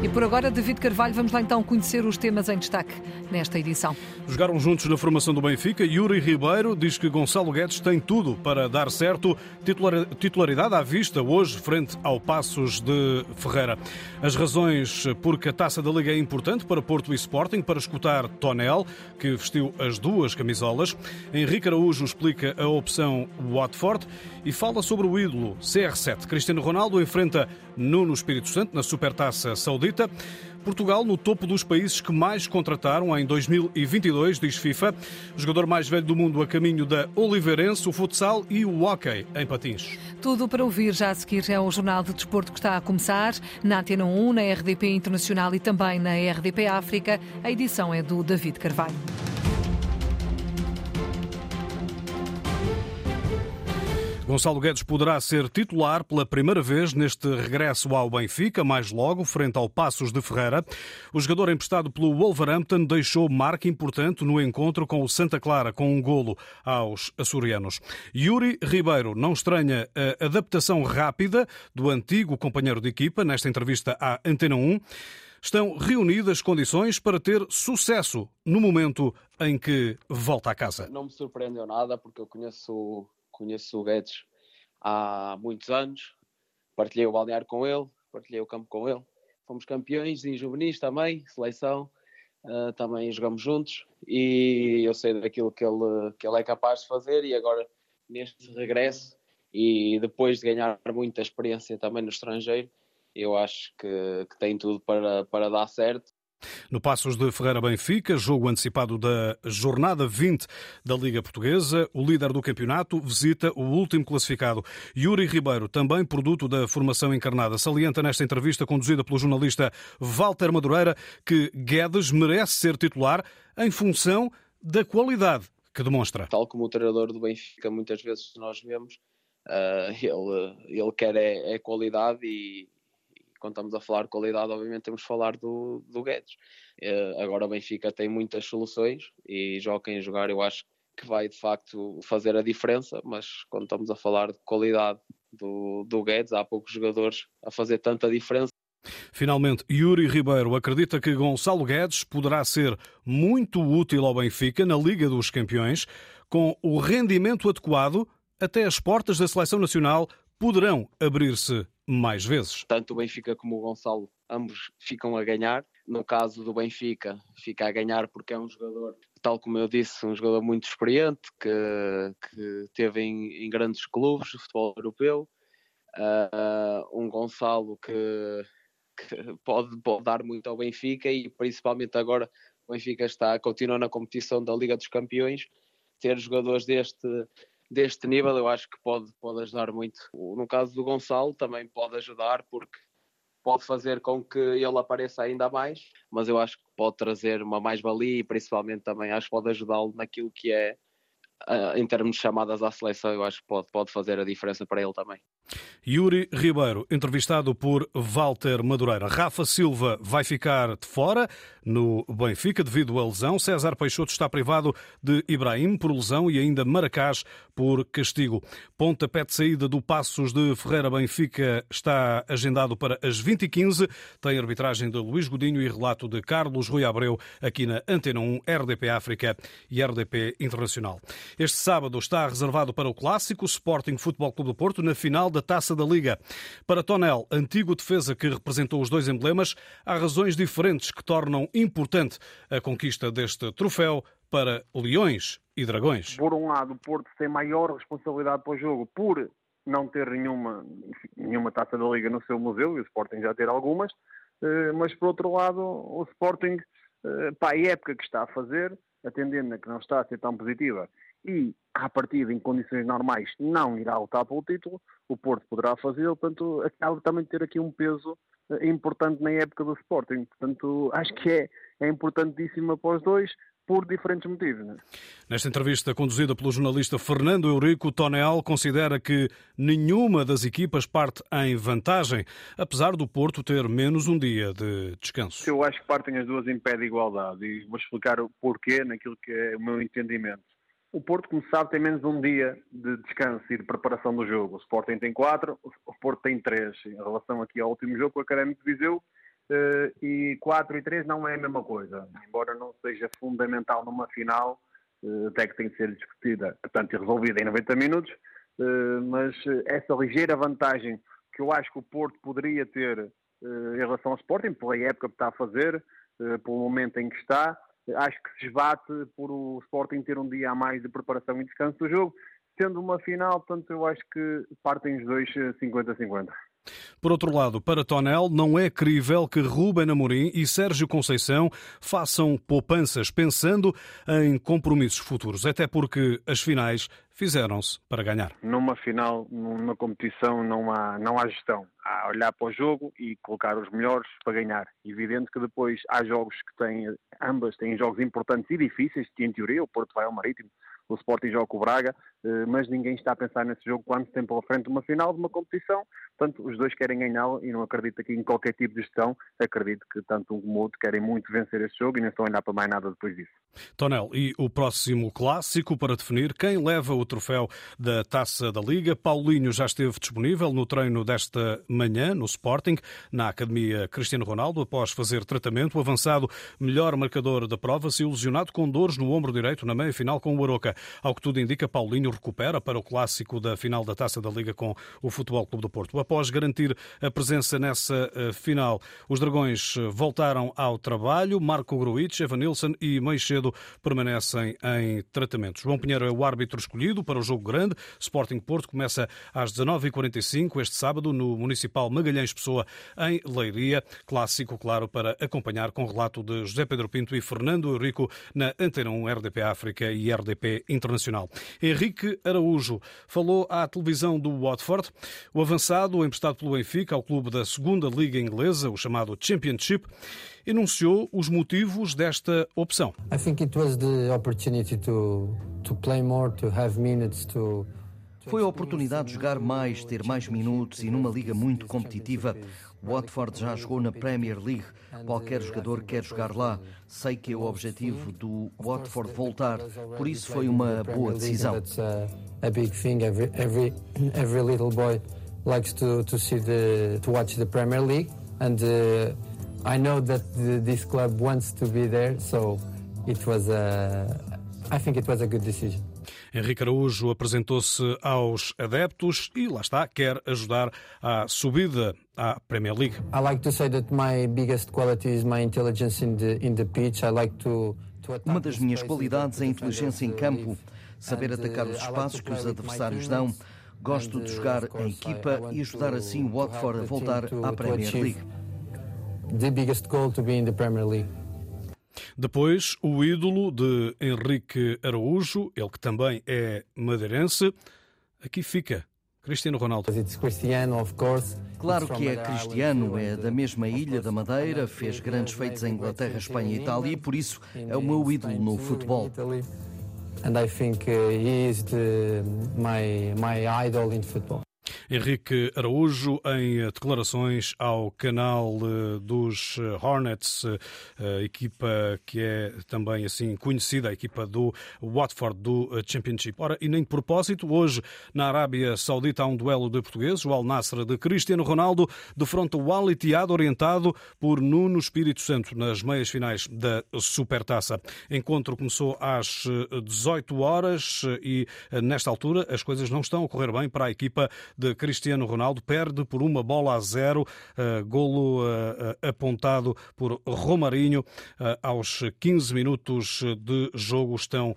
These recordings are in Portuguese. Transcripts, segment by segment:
E por agora, David Carvalho, vamos lá então conhecer os temas em destaque nesta edição. Jogaram juntos na formação do Benfica. Yuri Ribeiro diz que Gonçalo Guedes tem tudo para dar certo. Titularidade à vista hoje, frente ao Passos de Ferreira. As razões porque a taça da Liga é importante para Porto e Sporting, para escutar Tonel, que vestiu as duas camisolas. Henrique Araújo explica a opção Watford e fala sobre o ídolo CR7. Cristiano Ronaldo enfrenta Nuno Espírito Santo na Supertaça Saudita. Portugal no topo dos países que mais contrataram em 2022, diz FIFA. O jogador mais velho do mundo a caminho da Oliveirense, o futsal e o hockey em patins. Tudo para ouvir já a seguir é o Jornal de Desporto que está a começar na Antena 1, na RDP Internacional e também na RDP África. A edição é do David Carvalho. Gonçalo Guedes poderá ser titular pela primeira vez neste regresso ao Benfica, mais logo, frente ao Passos de Ferreira. O jogador emprestado pelo Wolverhampton deixou marca importante no encontro com o Santa Clara, com um golo aos açorianos. Yuri Ribeiro não estranha a adaptação rápida do antigo companheiro de equipa nesta entrevista à Antena 1 estão reunidas condições para ter sucesso no momento em que volta a casa. Não me surpreendeu nada, porque eu conheço conheço o Guedes há muitos anos, partilhei o balneário com ele, partilhei o campo com ele. Fomos campeões em juvenis também, seleção, uh, também jogamos juntos e eu sei daquilo que ele, que ele é capaz de fazer e agora neste regresso e depois de ganhar muita experiência também no estrangeiro, eu acho que, que tem tudo para, para dar certo no Passos de Ferreira Benfica, jogo antecipado da jornada 20 da Liga Portuguesa, o líder do campeonato visita o último classificado. Yuri Ribeiro, também produto da formação encarnada, salienta nesta entrevista conduzida pelo jornalista Walter Madureira que Guedes merece ser titular em função da qualidade que demonstra. Tal como o treinador do Benfica muitas vezes nós vemos, uh, ele, ele quer é, é qualidade e, quando estamos a falar de qualidade, obviamente temos de falar do, do Guedes. Uh, agora o Benfica tem muitas soluções e joga quem jogar, eu acho que vai de facto fazer a diferença, mas quando estamos a falar de qualidade do, do Guedes, há poucos jogadores a fazer tanta diferença. Finalmente, Yuri Ribeiro acredita que Gonçalo Guedes poderá ser muito útil ao Benfica na Liga dos Campeões, com o rendimento adequado até as portas da seleção nacional poderão abrir-se mais vezes. Tanto o Benfica como o Gonçalo, ambos ficam a ganhar. No caso do Benfica, fica a ganhar porque é um jogador, tal como eu disse, um jogador muito experiente, que, que teve em, em grandes clubes de futebol europeu. Uh, um Gonçalo que, que pode, pode, dar muito ao Benfica e principalmente agora o Benfica está continua na competição da Liga dos Campeões. Ter jogadores deste deste nível, eu acho que pode, pode ajudar muito. No caso do Gonçalo, também pode ajudar, porque pode fazer com que ele apareça ainda mais, mas eu acho que pode trazer uma mais-valia e principalmente também acho que pode ajudá-lo naquilo que é, uh, em termos de chamadas à seleção, eu acho que pode, pode fazer a diferença para ele também. Yuri Ribeiro, entrevistado por Walter Madureira. Rafa Silva vai ficar de fora no Benfica devido à lesão. César Peixoto está privado de Ibrahim por lesão e ainda Maracás por castigo. Pontapé de saída do Passos de Ferreira Benfica está agendado para as 20h15. Tem arbitragem de Luís Godinho e relato de Carlos Rui Abreu aqui na Antena 1, RDP África e RDP Internacional. Este sábado está reservado para o clássico Sporting Futebol Clube do Porto na final da da Taça da Liga. Para Tonel, antigo defesa que representou os dois emblemas, há razões diferentes que tornam importante a conquista deste troféu para Leões e Dragões. Por um lado, o Porto tem maior responsabilidade para o jogo por não ter nenhuma, nenhuma taça da Liga no seu museu, e o Sporting já ter algumas, eh, mas por outro lado, o Sporting, eh, para a época que está a fazer, atendendo a que não está a ser tão positiva e, à partida, em condições normais, não irá lutar pelo título, o Porto poderá fazê-lo, portanto, acaba também de ter aqui um peso eh, importante na época do Sporting. Portanto, acho que é, é importantíssima para os dois, por diferentes motivos. Né? Nesta entrevista conduzida pelo jornalista Fernando Eurico, Tonel considera que nenhuma das equipas parte em vantagem, apesar do Porto ter menos um dia de descanso. Eu acho que partem as duas em pé de igualdade e vou explicar o porquê naquilo que é o meu entendimento. O Porto, como sabe, tem menos um dia de descanso e de preparação do jogo. O Sporting tem quatro, o Porto tem três. Em relação aqui ao último jogo, o Académico de Viseu e 4 e 3 não é a mesma coisa. Embora não seja fundamental numa final, até que tem que ser discutida, portanto, e resolvida em 90 minutos, mas essa ligeira vantagem que eu acho que o Porto poderia ter em relação ao Sporting, pela época que está a fazer, pelo momento em que está, acho que se esbate por o Sporting ter um dia a mais de preparação e descanso do jogo, tendo uma final, portanto eu acho que partem os dois 50-50. Por outro lado, para Tonel, não é crível que Ruben Amorim e Sérgio Conceição façam poupanças pensando em compromissos futuros, até porque as finais fizeram-se para ganhar. Numa final, numa competição, não há, não há gestão. Há olhar para o jogo e colocar os melhores para ganhar. Evidente que depois há jogos que têm, ambas têm jogos importantes e difíceis, que em teoria o Porto vai ao Marítimo, o Sporting joga com o Braga, eh, mas ninguém está a pensar nesse jogo quando se tem pela frente uma final de uma competição. Portanto, os dois querem ganhá-lo e não acredito aqui em qualquer tipo de gestão. Acredito que tanto um como o outro querem muito vencer este jogo e não estão a olhar para mais nada depois disso. Tonel, e o próximo clássico para definir quem leva o troféu da Taça da Liga. Paulinho já esteve disponível no treino desta manhã no Sporting, na Academia Cristiano Ronaldo, após fazer tratamento. O avançado melhor marcador da prova se ilusionado com dores no ombro direito na meia-final com o Aroca. Ao que tudo indica, Paulinho recupera para o clássico da final da Taça da Liga com o Futebol Clube do Porto. Após garantir a presença nessa eh, final, os Dragões voltaram ao trabalho. Marco Gruitch, Evanilson e Meixedo permanecem em tratamento. João Pinheiro é o árbitro escolhido para o jogo grande. Sporting Porto começa às 19h45 este sábado no Municipal Magalhães Pessoa, em Leiria. Clássico, claro, para acompanhar com relato de José Pedro Pinto e Fernando Eurico na Antena 1 RDP África e RDP Internacional. Henrique Araújo falou à televisão do Watford. O avançado, emprestado pelo Benfica ao clube da segunda Liga Inglesa, o chamado Championship, enunciou os motivos desta opção. I think it was the opportunity to to play more, to have to foi a oportunidade de jogar mais, ter mais minutos e numa liga muito competitiva. Watford já jogou na Premier League. Qualquer jogador quer jogar lá. Sei que é o objetivo do Watford voltar. Por isso foi uma boa decisão. Every little boy likes to to see the to watch the Premier League, and uh, I know that this club wants to be there. So it was a. I think it was a good decision. Henrique Araújo apresentou-se aos adeptos e lá está, quer ajudar à subida à Premier League. I like to say that my biggest quality is my intelligence in the in the pitch. I like to Uma das minhas qualidades é a inteligência em campo, saber atacar os espaços que os adversários dão. Gosto de jogar em equipa e ajudar assim o Watford a voltar à Premier League. The biggest goal to be in the Premier League. Depois, o ídolo de Henrique Araújo, ele que também é madeirense, aqui fica. Cristiano Ronaldo. Claro que é cristiano, é da mesma ilha da Madeira, fez grandes feitos em Inglaterra, Espanha e Itália e por isso é o meu ídolo no futebol. And I think uh, he is the, my, my idol in football. Henrique Araújo, em declarações ao canal eh, dos eh, Hornets, eh, equipa que é também assim conhecida, a equipa do Watford do Championship. Ora, e nem de propósito, hoje na Arábia Saudita há um duelo de portugueses, o Al Nassr de Cristiano Ronaldo, defronta o Al Ittihad, orientado por Nuno Espírito Santo, nas meias finais da Supertaça. Encontro começou às 18 horas e nesta altura as coisas não estão a correr bem para a equipa de Cristiano Ronaldo perde por uma bola a zero, uh, golo uh, apontado por Romarinho. Aos 15 minutos de jogo estão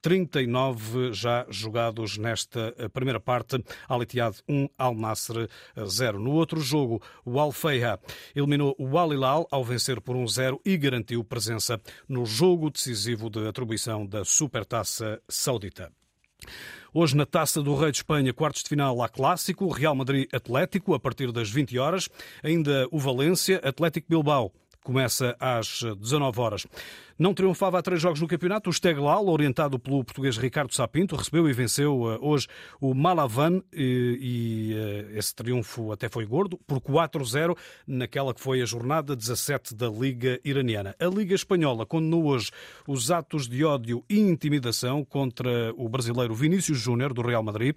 39 já jogados nesta primeira parte. Al Ittihad 1, Al Nasser 0. No outro jogo, o Al Feiha eliminou o Al Hilal ao vencer por 1-0 e garantiu presença no jogo decisivo de atribuição da Supertaça Saudita. Hoje, na Taça do Rei de Espanha, quartos de final lá clássico, Real Madrid Atlético, a partir das 20 horas. Ainda o Valência Atlético Bilbao começa às 19 horas. Não triunfava há três jogos no campeonato. O Steglal, orientado pelo português Ricardo Sapinto, recebeu e venceu eh, hoje o Malavan e, e eh, esse triunfo até foi gordo, por 4-0 naquela que foi a jornada 17 da Liga Iraniana. A Liga Espanhola condenou hoje os atos de ódio e intimidação contra o brasileiro Vinícius Júnior, do Real Madrid,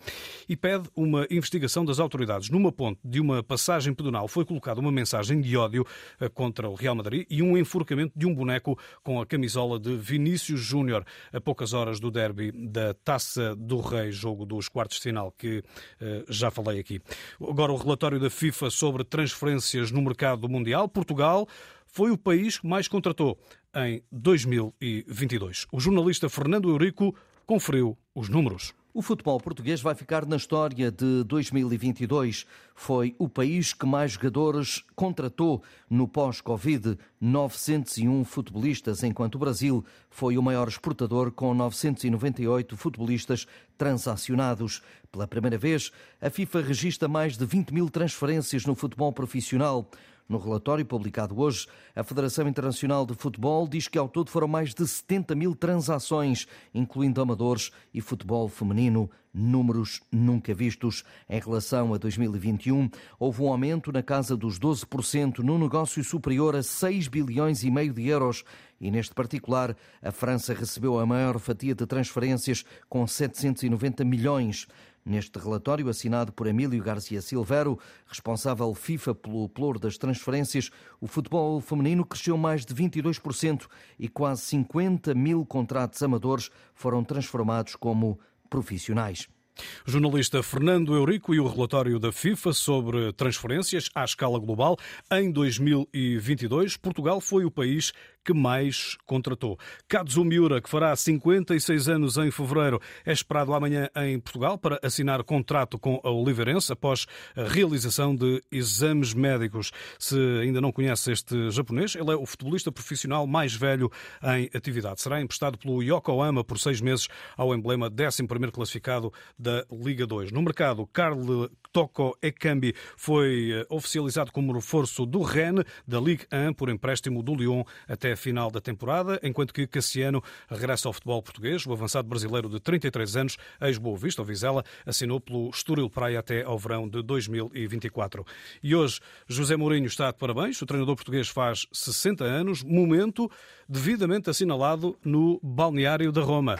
e pede uma investigação das autoridades. Numa ponte de uma passagem pedonal foi colocada uma mensagem de ódio eh, contra o Real Madrid e um enforcamento de um boneco com a camisola de Vinícius Júnior a poucas horas do derby da Taça do Rei, jogo dos quartos de final que uh, já falei aqui. Agora o relatório da FIFA sobre transferências no mercado mundial. Portugal foi o país que mais contratou em 2022. O jornalista Fernando Eurico conferiu os números. O futebol português vai ficar na história de 2022. Foi o país que mais jogadores contratou no pós-Covid, 901 futebolistas, enquanto o Brasil foi o maior exportador com 998 futebolistas transacionados. Pela primeira vez, a FIFA registra mais de 20 mil transferências no futebol profissional. No relatório publicado hoje, a Federação Internacional de Futebol diz que ao todo foram mais de 70 mil transações, incluindo amadores e futebol feminino, números nunca vistos. Em relação a 2021, houve um aumento na casa dos 12% no negócio superior a 6 bilhões e meio de euros. E neste particular, a França recebeu a maior fatia de transferências, com 790 milhões. Neste relatório, assinado por Emílio Garcia Silveiro, responsável FIFA pelo pluro das transferências, o futebol feminino cresceu mais de 22% e quase 50 mil contratos amadores foram transformados como profissionais. Jornalista Fernando Eurico e o relatório da FIFA sobre transferências à escala global. Em 2022, Portugal foi o país que mais contratou. Katsu Miura, que fará 56 anos em fevereiro, é esperado amanhã em Portugal para assinar contrato com a Oliveirense após a realização de exames médicos. Se ainda não conhece este japonês, ele é o futebolista profissional mais velho em atividade. Será emprestado pelo Yokohama por seis meses ao emblema 11º classificado da Liga 2. No mercado, Carl Toko Ekambi foi eh, oficializado como reforço do Rennes da Ligue 1 por empréstimo do Lyon até final da temporada, enquanto que Cassiano regressa ao futebol português. O avançado brasileiro de 33 anos, ex-Boa Vista, ou Vizela, assinou pelo Estoril Praia até ao verão de 2024. E hoje, José Mourinho está de parabéns. O treinador português faz 60 anos, momento devidamente assinalado no balneário da Roma.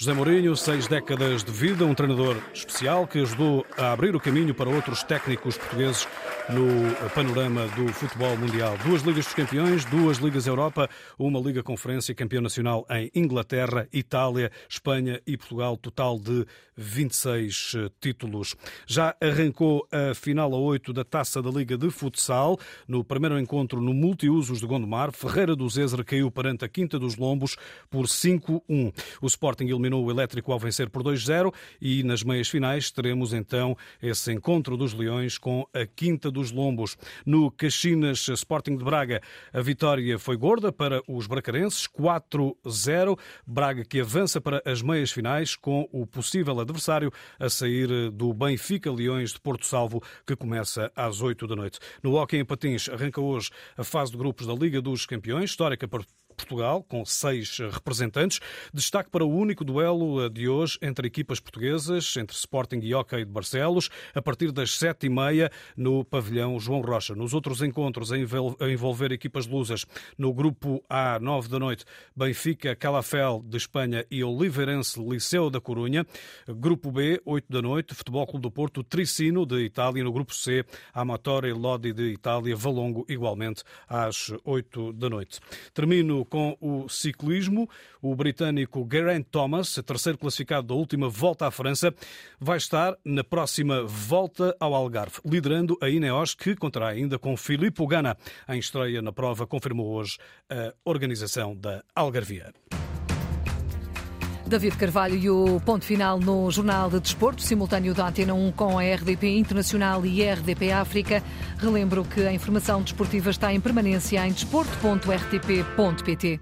José Mourinho, seis décadas de vida, um treinador especial que ajudou a abrir o caminho para outros técnicos portugueses no panorama do futebol mundial. Duas Ligas dos Campeões, duas Ligas Europa, uma Liga Conferência, campeão nacional em Inglaterra, Itália, Espanha e Portugal, total de 26 eh, títulos. Já arrancou a final a 8 da Taça da Liga de Futsal. No primeiro encontro no Multiusos de Gondomar, Ferreira do Zezer caiu perante a Quinta dos Lombos por 5-1. O Sporting eliminou o Elétrico ao vencer por 2-0 e nas meias finais teremos então esse encontro dos Leões com a Quinta dos Lombos. No Caxinas Sporting de Braga, a vitória foi gorda para os bracarenses, 4-0. Braga que avança para as meias finais com o possível adversário a sair do Benfica Leões de Porto Salvo, que começa às 8 da noite. No Hockey em Patins arranca hoje a fase de grupos da Liga dos Campeões, histórica Portugal, com seis representantes. Destaque para o único duelo de hoje entre equipas portuguesas, entre Sporting e Hockey de Barcelos, a partir das sete e meia no pavilhão João Rocha. Nos outros encontros a envolver equipas lusas, no grupo A, nove da noite, Benfica, Calafel de Espanha e Oliveirense Liceu da Corunha. Grupo B, oito da noite, Futebol Clube do Porto, Tricino de Itália. No grupo C, Amatori Lodi de Itália, Valongo igualmente às oito da noite. Termino com o ciclismo. O britânico Geraint Thomas, terceiro classificado da última volta à França, vai estar na próxima volta ao Algarve, liderando a Ineos, que contará ainda com Filippo Gana. Em estreia na prova, confirmou hoje a organização da Algarvia. David Carvalho e o ponto final no Jornal de Desporto, simultâneo da Antena 1 com a RDP Internacional e RDP África. Relembro que a informação desportiva está em permanência em desporto.rtp.pt.